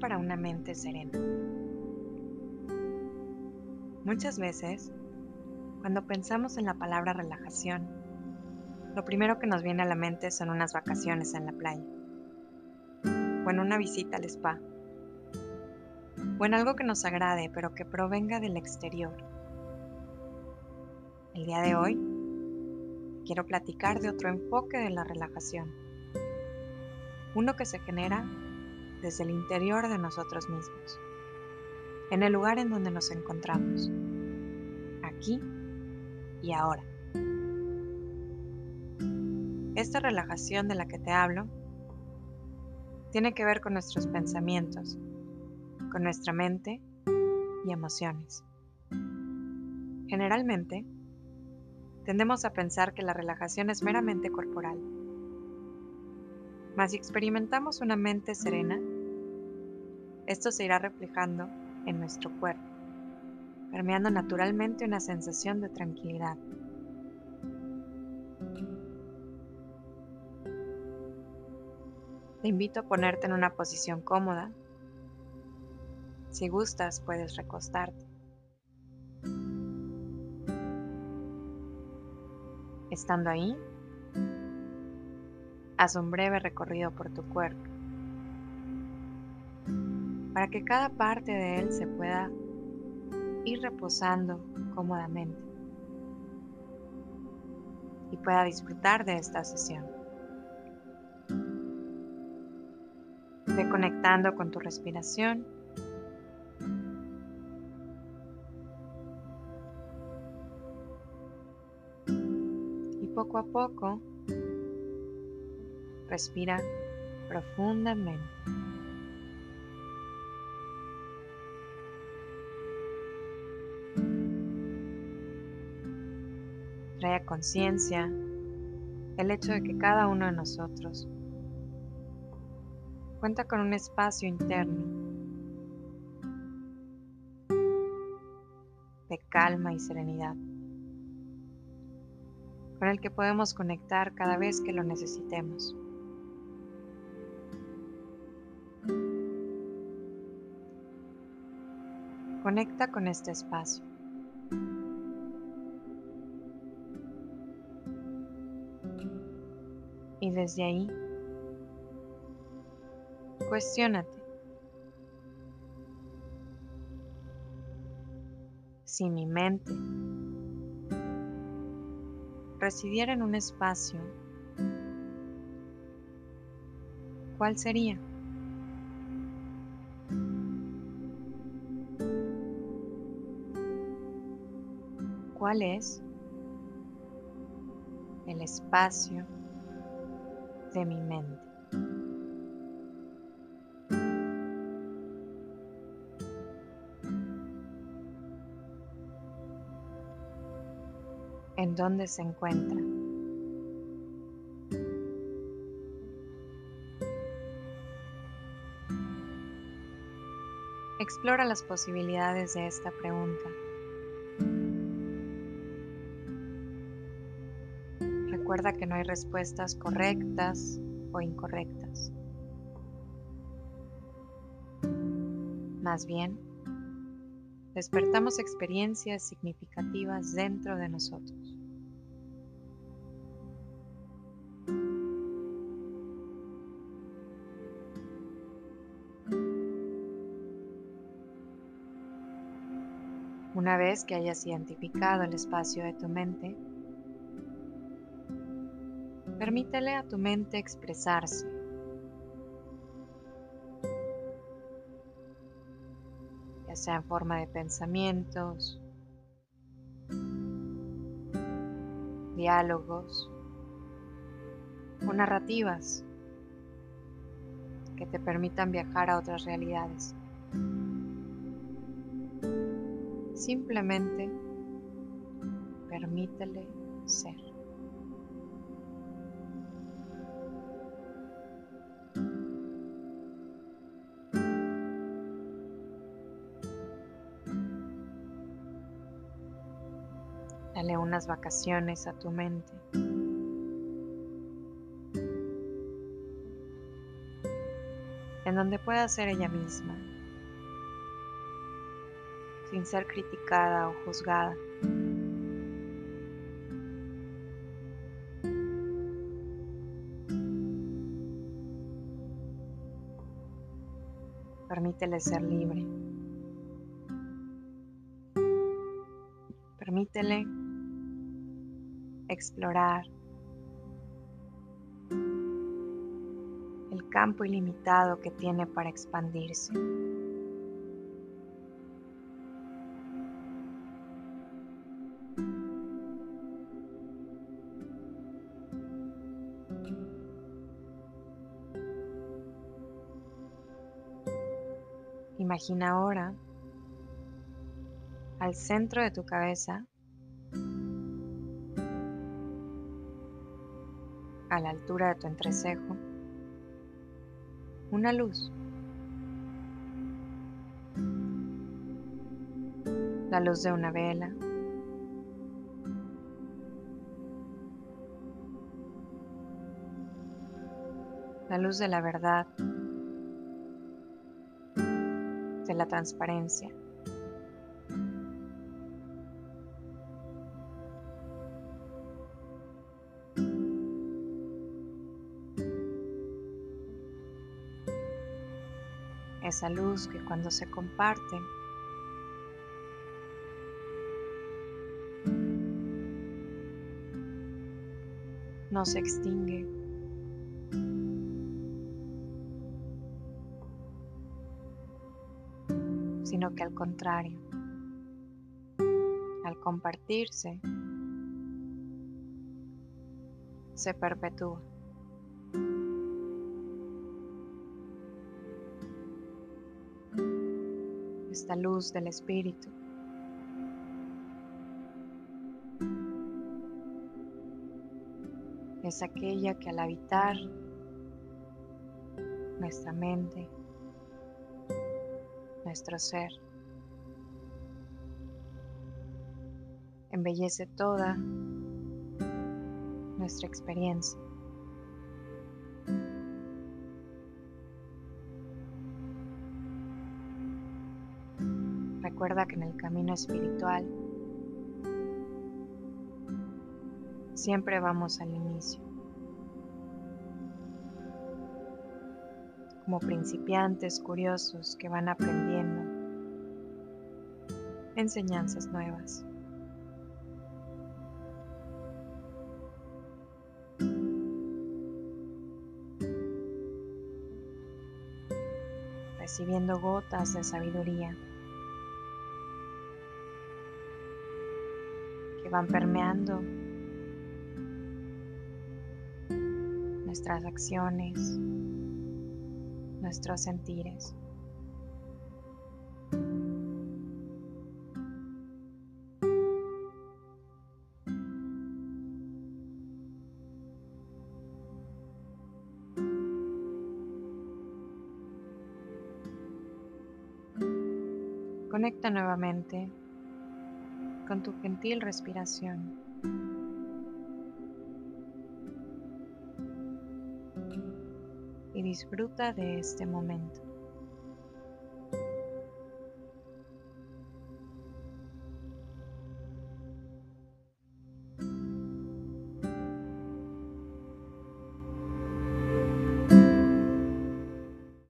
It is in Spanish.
Para una mente serena. Muchas veces, cuando pensamos en la palabra relajación, lo primero que nos viene a la mente son unas vacaciones en la playa, o en una visita al spa, o en algo que nos agrade pero que provenga del exterior. El día de hoy quiero platicar de otro enfoque de la relajación, uno que se genera desde el interior de nosotros mismos, en el lugar en donde nos encontramos, aquí y ahora. Esta relajación de la que te hablo tiene que ver con nuestros pensamientos, con nuestra mente y emociones. Generalmente, tendemos a pensar que la relajación es meramente corporal mas si experimentamos una mente serena, esto se irá reflejando en nuestro cuerpo, permeando naturalmente una sensación de tranquilidad. Te invito a ponerte en una posición cómoda. Si gustas, puedes recostarte. Estando ahí, haz un breve recorrido por tu cuerpo para que cada parte de él se pueda ir reposando cómodamente y pueda disfrutar de esta sesión. Ve conectando con tu respiración. Y poco a poco Respira profundamente. Trae conciencia el hecho de que cada uno de nosotros cuenta con un espacio interno de calma y serenidad, con el que podemos conectar cada vez que lo necesitemos. Conecta con este espacio. Desde ahí, cuestiónate. Si mi mente residiera en un espacio, ¿cuál sería? cuál es el espacio de mi mente. ¿En dónde se encuentra? Explora las posibilidades de esta pregunta. Recuerda que no hay respuestas correctas o incorrectas. Más bien, despertamos experiencias significativas dentro de nosotros. Una vez que hayas identificado el espacio de tu mente, Permítele a tu mente expresarse. ya sea en forma de pensamientos, diálogos o narrativas que te permitan viajar a otras realidades. Simplemente permítele ser. Dale unas vacaciones a tu mente. en donde pueda ser ella misma, sin ser criticada o juzgada. Permítele ser libre. Permítele explorar el campo ilimitado que tiene para expandirse. Imagina ahora al centro de tu cabeza, a la altura de tu entrecejo, una luz. La luz de una vela. La luz de la verdad. De la transparencia. Esa luz que cuando se comparte no se extingue. sino que al contrario, al compartirse, se perpetúa. Esta luz del Espíritu. Es aquella que al habitar nuestra mente, nuestro ser, embellece toda nuestra experiencia. Recuerda que en el camino espiritual siempre vamos al inicio. Como principiantes curiosos que van aprendiendo enseñanzas nuevas. recibiendo gotas de sabiduría. Van permeando nuestras acciones, nuestros sentires. Conecta nuevamente con tu gentil respiración. Y disfruta de este momento.